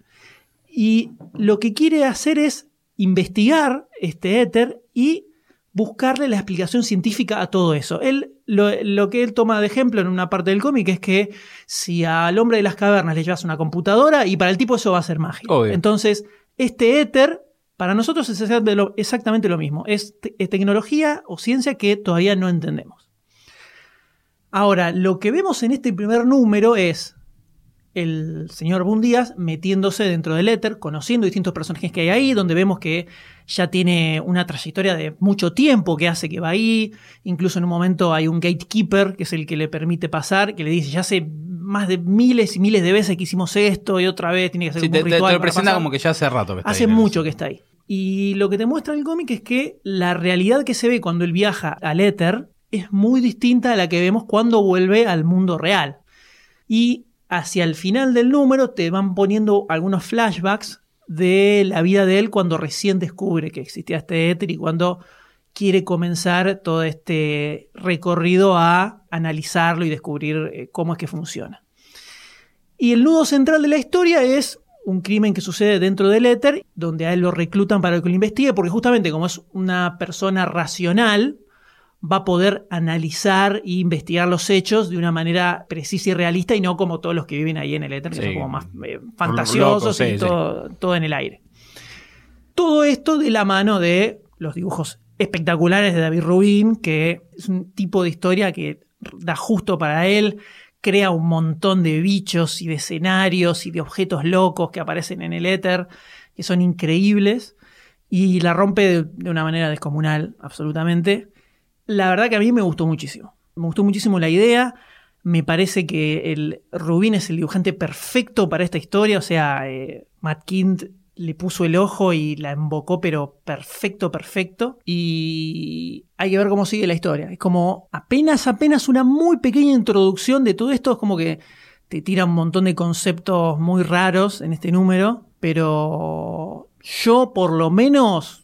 y lo que quiere hacer es investigar este éter y buscarle la explicación científica a todo eso. Él, lo, lo que él toma de ejemplo en una parte del cómic es que si al hombre de las cavernas le llevas una computadora y para el tipo eso va a ser magia. Obvio. Entonces, este éter para nosotros es exactamente lo, mismo. Es, te- es tecnología o ciencia que todavía no entendemos. Ahora, lo que vemos en este primer número es el señor Boone Díaz metiéndose dentro del éter, conociendo distintos personajes que hay ahí, donde vemos que ya tiene una trayectoria de mucho tiempo que hace que va ahí. Incluso en un momento hay un gatekeeper, que es el que le permite pasar, que le dice, ya hace más de miles y miles de veces que hicimos esto y otra vez tiene que Sí, te, un te- te ritual lo presenta pasar". como que ya hace rato que está Hace mucho que está ahí. Y lo que te muestra el cómic es que la realidad que se ve cuando él viaja al éter es muy distinta a la que vemos cuando vuelve al mundo real. Y hacia el final del número te van poniendo algunos flashbacks de la vida de él cuando recién descubre que existía este éter y cuando quiere comenzar todo este recorrido a analizarlo y descubrir eh, cómo es que funciona. Y el nudo central de la historia es un crimen que sucede dentro del éter, donde a él lo reclutan para que lo investigue, porque justamente como es una persona racional, va a poder analizar e investigar los hechos de una manera precisa y realista y no como todos los que viven ahí en el éter, que Sí. son como más eh, fantasiosos sí, y sí. todo, todo en el aire. Todo esto de la mano de los dibujos espectaculares de David Rubin, que es un tipo de historia que da justo para él, crea un montón de bichos y de escenarios y de objetos locos que aparecen en el éter, que son increíbles, y la rompe de, de una manera descomunal, absolutamente. La verdad que a mí me gustó muchísimo. Me gustó muchísimo la idea. Me parece que el Rubin es el dibujante perfecto para esta historia. O sea, eh, Matt Kint le puso el ojo y la embocó, pero perfecto, perfecto. Y hay que ver cómo sigue la historia. Es como apenas, apenas una muy pequeña introducción de todo esto. Es como que te tira un montón de conceptos muy raros en este número. Pero yo, por lo menos,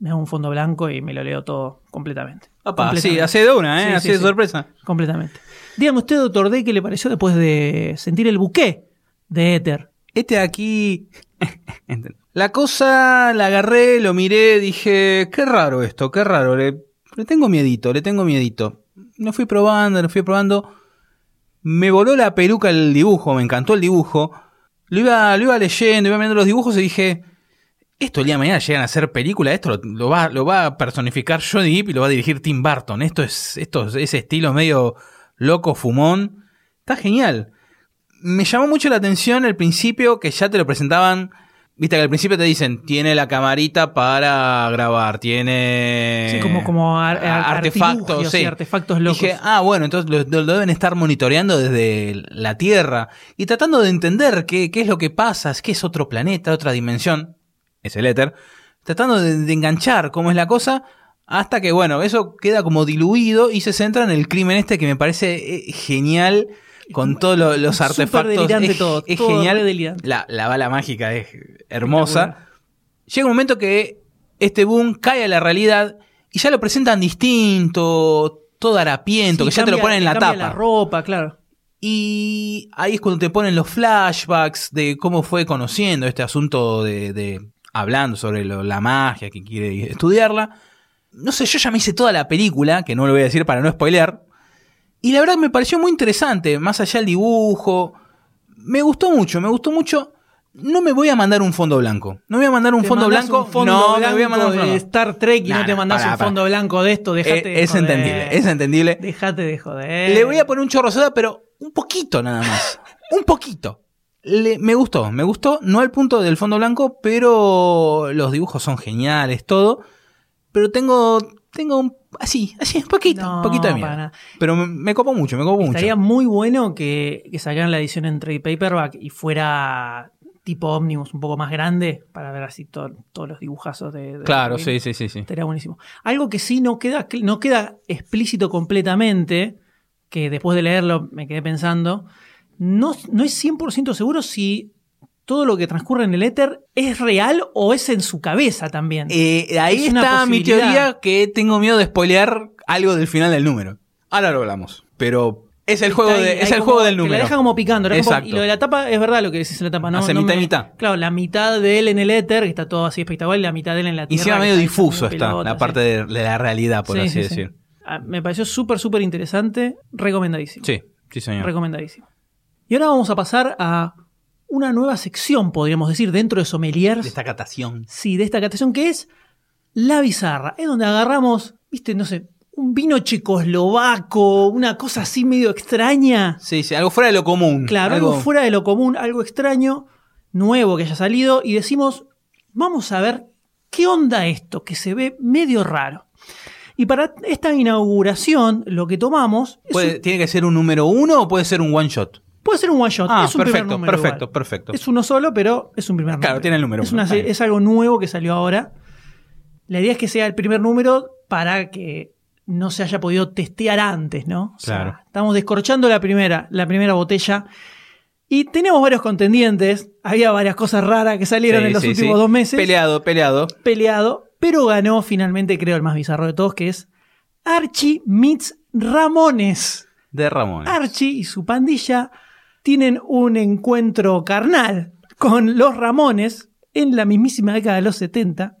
me hago un fondo blanco y me lo leo todo completamente. Apa, sí, hace de una, ¿eh? Sí, sí, de sí. sorpresa. Completamente. Dígame usted, doctor D, qué le pareció después de sentir el buque de Éter. Este de aquí. *laughs* la cosa la agarré, lo miré, dije, qué raro esto, qué raro. Le, le tengo miedito, le tengo miedito. Lo fui probando, lo fui probando. Me voló la peluca el dibujo, me encantó el dibujo. Lo iba, lo iba leyendo, iba mirando los dibujos y dije, esto el día de mañana llegan a hacer película, esto lo, lo va, lo va a personificar Johnny Depp y lo va a dirigir Tim Burton. Esto es, esto es ese estilo medio loco, fumón. Está genial me llamó mucho la atención el principio que ya te lo presentaban. Viste que al principio te dicen, tiene la camarita para grabar, tiene Sí, como, como ar- ar- artefactos, y sí. artefactos locos. Dije, ah, bueno, entonces lo, lo deben estar monitoreando desde la Tierra y tratando de entender qué, qué es lo que pasa, es que es otro planeta, otra dimensión, es el éter, tratando de, de enganchar cómo es la cosa, hasta que, bueno, eso queda como diluido y se centra en el crimen este que me parece eh, genial con todos lo- los artefactos. delirante es, todo, es todo genial. La, la bala mágica es hermosa. Llega un momento que este boom cae a la realidad y ya lo presentan distinto, todo harapiento, Sí, que ya te lo ponen en la tapa. la ropa, claro. Y ahí es cuando te ponen los flashbacks de cómo fue conociendo este asunto de, de- hablando sobre lo- la magia, que quiere estudiarla. No sé, yo ya me hice toda la película, que no lo voy a decir para no spoilear. Y la verdad me pareció muy interesante, más allá del dibujo. Me gustó mucho, me gustó mucho. no me voy a mandar un fondo blanco. No me voy a mandar un fondo blanco. un fondo no, blanco me voy a mandar un de fondo Star Trek y Nah, no te mandás pará, un fondo blanco de esto, dejate Eh, de es joder. entendible, es entendible. Dejate de joder. Le voy a poner un chorro soda, pero un poquito nada más. un poquito. Le- me gustó, me gustó, no al punto del fondo blanco, pero los dibujos son geniales, todo. Pero tengo, tengo un, así, así, un poquito, No, un poquito de miedo. Pero me, me copó mucho, me copó mucho. Estaría muy bueno que, que sacaran la edición en trade paperback y fuera tipo Omnibus, un poco más grande, para ver así to- todos los dibujazos de. de Claro, sí, sí, sí, sí. Estaría buenísimo. Algo que sí no queda, no queda explícito completamente, que después de leerlo me quedé pensando, no, no es 100% seguro si todo lo que transcurre en el éter es real o es en su cabeza también. Eh, ahí Es está mi teoría que tengo miedo de spoilear algo del final del número. Ahora lo hablamos. Pero es el juego, de- es el juego del número. La deja como picando. como- Exacto. y lo de la tapa es verdad lo que decís en la tapa. No, Hace no mitad y mitad. Claro, la mitad de él en el éter, que está todo así espectacular, y la mitad de él en la Y tierra. que medio difuso está pelota, la sí. parte de, de la realidad, por Sí, así sí, sí. decir. Ah, Me pareció súper, súper interesante. Recomendadísimo. Sí, sí, señor. Recomendadísimo. Y ahora vamos a pasar a una nueva sección, podríamos decir, dentro de Sommeliers. de esta catación. Sí, de esta catación que es La Bizarra. Es donde agarramos, viste, no sé, un vino checoslovaco, una cosa así medio extraña. Sí, sí, algo fuera de lo común. Claro, algo, fuera de lo común, algo extraño, nuevo que haya salido, y decimos, vamos a ver qué onda esto, que se ve medio raro. Y para esta inauguración, lo que tomamos es Puede- un- ¿Tiene que ser un número uno o puede ser un one shot? Puede ser un one shot. Ah, es un primer perfecto, número perfecto, igual. perfecto. Es uno solo, pero es un primer número. Claro, tiene el número Es, una es algo nuevo que salió ahora. La idea es que sea el primer número para que no se haya podido testear antes, ¿no? O sea, Claro. estamos descorchando la primera, la primera botella. Y tenemos varios contendientes. Había varias cosas raras que salieron Sí, en los sí, últimos sí. dos meses. Peleado, peleado. Peleado. Pero ganó finalmente, creo, el más bizarro de todos, que es Archie meets Ramones. De Ramón. Archie y su pandilla tienen un encuentro carnal con los Ramones en la mismísima década de los 70,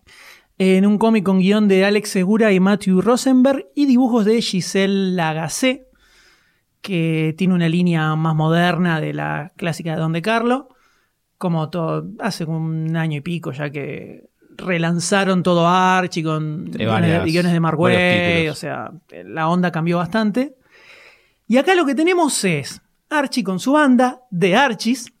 en un cómic con guion de Alex Segura y Matthew Rosenberg y dibujos de Giselle Lagacé, que tiene una línea más moderna de la clásica de Don de Carlo, como todo, hace un año y pico ya que relanzaron todo Archie con guiones, varias- de, guiones de Mark o sea, la onda cambió bastante. Y acá lo que tenemos es Archie con su banda, The Archies.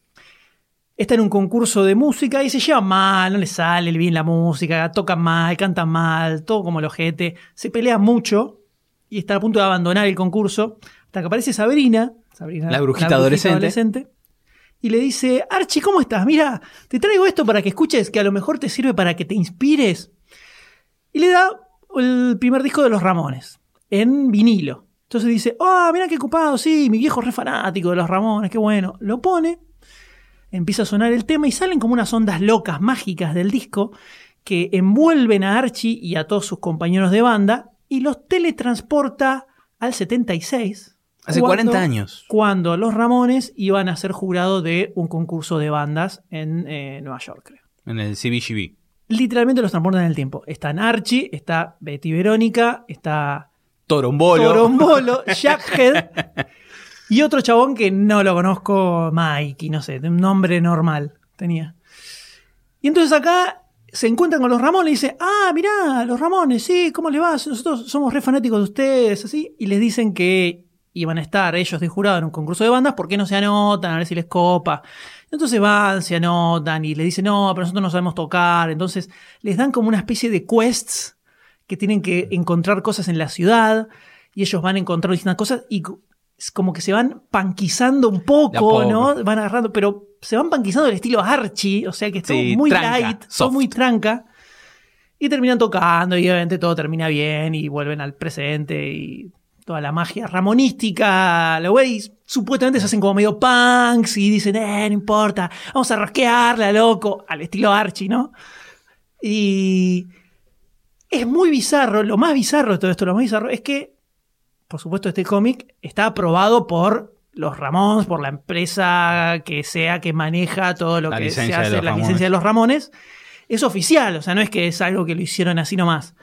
Está en un concurso de música y se lleva mal, no le sale bien la música, tocan mal, cantan mal, todo como el ojete. Se pelea mucho y está a punto de abandonar el concurso. Hasta que aparece Sabrina, Sabrina La brujita adolescente. adolescente, y le dice, Archie, ¿cómo estás? Mira, te traigo esto para que escuches, que a lo mejor te sirve para que te inspires. Y le da el primer disco de los Ramones, en vinilo. Entonces dice, ah, mira qué ocupado, sí, mi viejo es re fanático de los Ramones, qué bueno. Lo pone, empieza a sonar el tema y salen como unas ondas locas, mágicas del disco, que envuelven a Archie y a todos sus compañeros de banda y los teletransporta al 76. Hace cuando- 40 años. Cuando los Ramones iban a ser jurado de un concurso de bandas en eh, Nueva York, creo En el CBGB. literalmente los transportan en el tiempo. Están Archie, está Betty Verónica, está Torombolo. Torombolo, *laughs* Jackhead y otro chabón que no lo conozco, Mike, y no sé, de un nombre normal tenía. Y entonces acá se encuentran con los Ramones y dice, ah, mirá, los Ramones, sí, ¿cómo le va? Nosotros somos re fanáticos de ustedes, así. Y les dicen que iban a estar ellos de jurado en un concurso de bandas, ¿por qué no se anotan? A ver si les copa. Entonces van, se anotan y le dicen, no, pero nosotros no sabemos tocar. Entonces les dan como una especie de quests que tienen que encontrar cosas en la ciudad y ellos van encontrando distintas cosas y como que se van panquizando un a poco. ¿no? Van agarrando, pero se van panquizando del estilo Archie, o sea que es todo Sí, muy tranca, light, todo soft. muy tranca. Y terminan tocando y obviamente todo termina bien y vuelven al presente y toda la magia ramonística, los güeyes supuestamente se hacen como medio punks y dicen, eh, no importa, vamos a rosquearla, loco, al estilo Archie, ¿no? Y es muy bizarro, lo más bizarro de todo esto, lo más bizarro es que, por supuesto, este cómic está aprobado por los Ramones, por la empresa que sea que maneja todo lo La que se hace, la Ramones. licencia de los Ramones. Es oficial, o sea, no es que es algo que lo hicieron así nomás.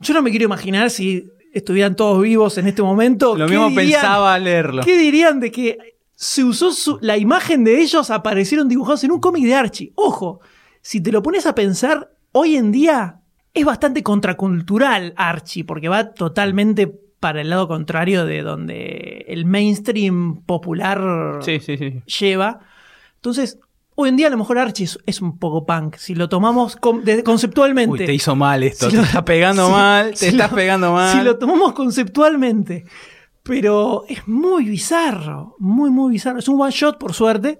Yo no me quiero imaginar si estuvieran todos vivos en este momento. Lo ¿qué mismo dirían- pensaba leerlo. ¿Qué dirían de que se usó su- la imagen de ellos, aparecieron dibujados en un cómic de Archie. Ojo, si te lo pones a pensar, hoy en día es bastante contracultural Archie, porque va totalmente para el lado contrario de donde el mainstream popular Sí, sí, sí. lleva. Entonces, hoy en día a lo mejor Archie es, es un poco punk, si lo tomamos con- de- conceptualmente. Uy, te hizo mal esto. Si te lo- estás pegando *laughs* si- mal, te si estás lo- pegando mal. Si lo tomamos conceptualmente. Pero es muy bizarro, muy, muy bizarro. Es un one shot, por suerte.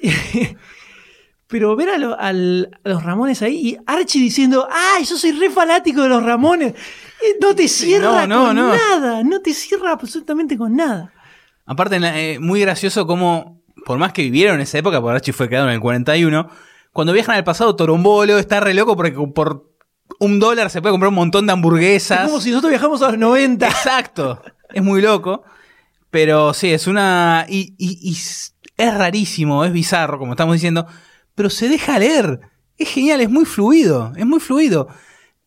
*laughs* Pero ver a, lo- al- a los Ramones ahí y Archie diciendo, ¡ay, yo soy re fanático de los Ramones! Eh, No te cierra no, con no. nada, no te cierra absolutamente con nada. Aparte, eh, muy gracioso como, por más que vivieron en esa época, porque Archie fue creado en el 41, cuando viajan al pasado, Torombolo está re loco porque por un dólar se puede comprar un montón de hamburguesas. Es como si nosotros viajamos a los 90. Exacto. Es muy loco. Pero sí, es una. Y, y- y s- es rarísimo, es bizarro, como estamos diciendo. Pero se deja leer. Es genial, es muy fluido. Es muy fluido.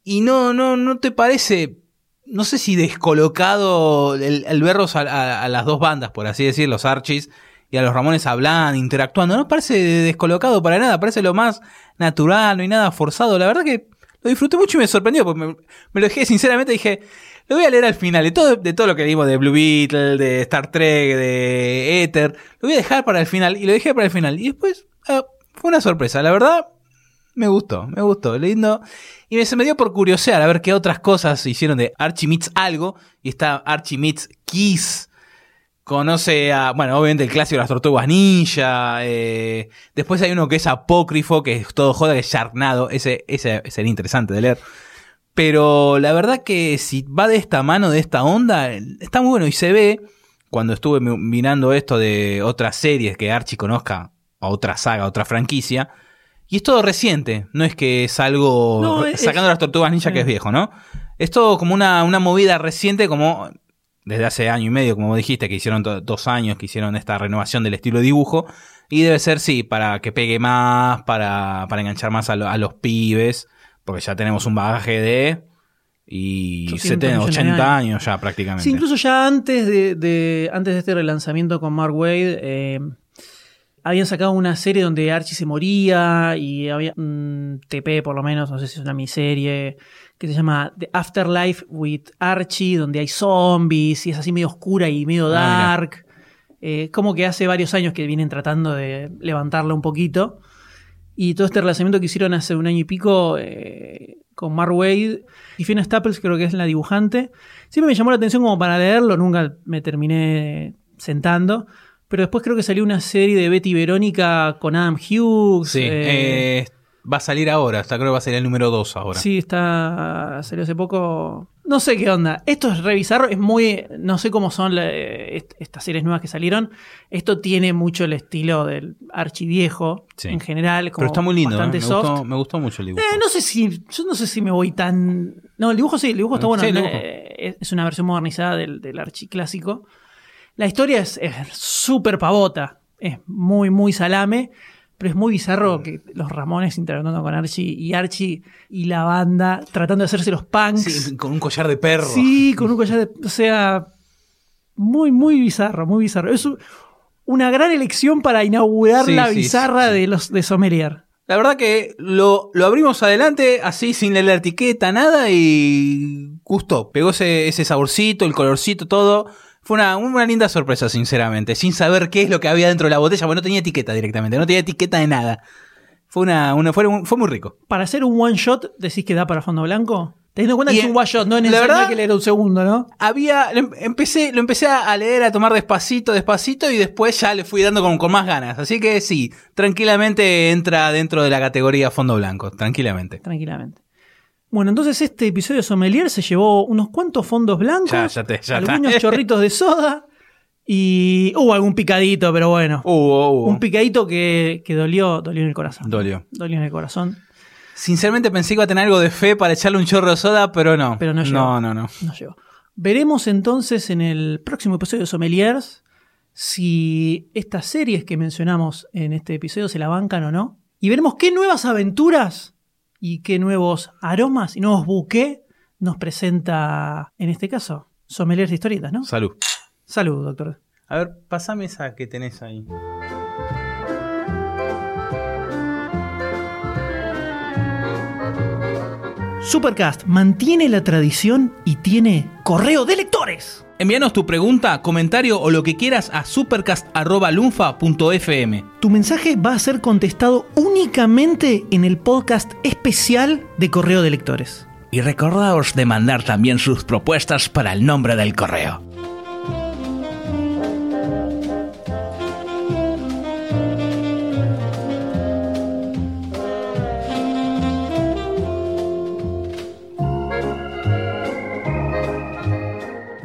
Y no, no, no te parece. No sé si descolocado el, el verlos a, las dos bandas, por así decir, los Archies y a los Ramones hablando, interactuando. No parece descolocado para nada, parece lo más natural, no hay nada forzado. La verdad que lo disfruté mucho y me sorprendió, porque me, me lo dejé, sinceramente, dije, lo voy a leer al final, de todo, de todo lo que vimos de Blue Beetle, de Star Trek, de Ether, lo voy a dejar para el final, y lo dejé para el final. Y después, ah, fue una sorpresa, la verdad, me gustó, me gustó, lindo. Y me, se me dio por curiosear a ver qué otras cosas hicieron de Archie Meets algo, y está Archie Meets Kiss, conoce a, bueno, obviamente el clásico de las tortugas ninja. eh, después hay uno que es apócrifo, que es todo joda, que es Sharknado. Ese, ese sería interesante de leer. Pero la verdad que si va de esta mano, de esta onda, está muy bueno. Y se ve, cuando estuve mi- mirando esto de otras series que Archie conozca, a otra saga, a otra franquicia. Y es todo reciente, no es que es algo No, es- sacando las tortugas ninja que es viejo, ¿no? Es todo como una, una movida reciente, como desde hace año y medio, como dijiste, que hicieron do- dos años, que hicieron esta renovación del estilo de dibujo. Y debe ser, sí, para que pegue más, para, para enganchar más a, lo- a los pibes, porque ya tenemos un bagaje de... Y 800 70, millones de 80 años ya prácticamente. Sí, incluso ya antes de, de- antes de este relanzamiento con Mark Wade, eh, habían sacado una serie donde Archie se moría y había un TP por lo menos, no sé si es una miniserie, que se llama The Afterlife with Archie, donde hay zombies y es así medio oscura y medio Ah, dark. Eh, como que hace varios años que vienen tratando de levantarla un poquito. Y todo este relanzamiento que hicieron hace un año y pico eh, con Mark Wade y Fiona Staples, creo que es la dibujante. Siempre me llamó la atención como para leerlo, nunca me terminé sentando. Pero después creo que salió una serie de Betty y Verónica con Adam Hughes. Sí, eh, eh, va a salir ahora, hasta creo que va a salir el número 2 ahora. Sí, está. Salió hace poco. No sé qué onda. Esto es revisar, es muy. No sé cómo son la- est- estas series nuevas que salieron. Esto tiene mucho el estilo del archiviejo Sí. en general. Como Pero está muy lindo, ¿eh? Me, soft. gustó, me gustó mucho el dibujo. Eh, no sé si. Yo no sé si me voy tan. No, el dibujo sí, el dibujo está bueno. dibujo. eh, es- una versión modernizada del, del archiclásico. La historia es súper pavota. Es muy, muy salame. Pero es muy bizarro que los Ramones interactuando con Archie y Archie y la banda tratando de hacerse los punks. Sí, con un collar de perro. Sí, con un collar de. O sea. Muy, muy bizarro, muy bizarro. Es una gran elección para inaugurar Sí, la sí, bizarra de los de Sommelier. La verdad que lo, lo abrimos adelante, así sin la etiqueta, nada, y gustó. Pegó ese, ese saborcito, el colorcito, todo. Fue una, una linda sorpresa, sinceramente, sin saber qué es lo que había dentro de la botella, porque no tenía etiqueta directamente, no tenía etiqueta de nada. Fue una, una fue, un- fue muy rico. Para hacer un one shot, decís que da para fondo blanco. Teniendo en cuenta Y que es un one shot, no es necesario verdad- que leer un segundo, ¿no? Había, lo em- empecé, lo empecé a leer, a tomar despacito, despacito, y después ya le fui dando con, con más ganas. Así que sí, tranquilamente entra dentro de la categoría fondo blanco, tranquilamente. Tranquilamente. Bueno, entonces este episodio de Sommelier se llevó unos cuantos fondos blancos, Ya, ya te- ya algunos está. chorritos de soda y hubo algún picadito, pero bueno. Hubo, hubo. Un picadito que, que dolió, dolió en el corazón. Dolió. Dolió en el corazón. Sinceramente pensé que iba a tener algo de fe para echarle un chorro de soda, pero no. Pero no llegó. No, no, no. No llegó. Veremos entonces en el próximo episodio de Sommeliers si estas series que mencionamos en este episodio se la bancan o no. Y veremos qué nuevas aventuras y qué nuevos aromas y nuevos buqués nos presenta, en este caso, Sommeliers de historietas, ¿no? Salud. Salud, doctor. A ver, pasame esa que tenés ahí. Supercast mantiene la tradición y tiene correo de lectores. Envíanos tu pregunta, comentario o lo que quieras a supercast.lunfa.fm. Tu mensaje va a ser contestado únicamente en el podcast especial de correo de lectores. Y recordaos de mandar también sus propuestas para el nombre del correo.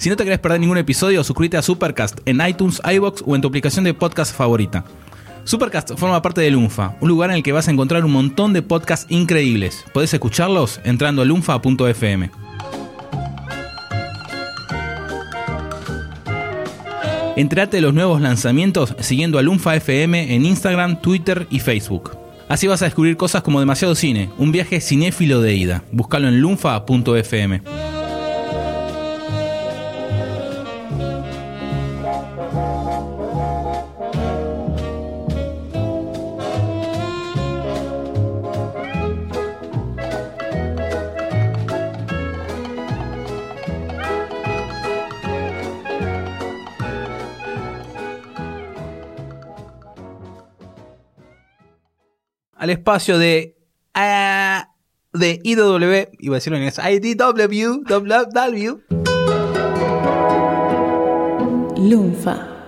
Si no te querés perder ningún episodio, suscríbete a Supercast en iTunes, iBox o en tu aplicación de podcast favorita. Supercast forma parte de Lunfa, un lugar en el que vas a encontrar un montón de podcasts increíbles. Podés escucharlos entrando a lunfa.fm. Entrate de los nuevos lanzamientos siguiendo a Lunfa FM en Instagram, Twitter y Facebook. Así vas a descubrir cosas como demasiado cine, un viaje cinéfilo de ida. Búscalo en lunfa.fm. espacio de ah, de iba a decirlo en inglés, IDW, W, Lunfa.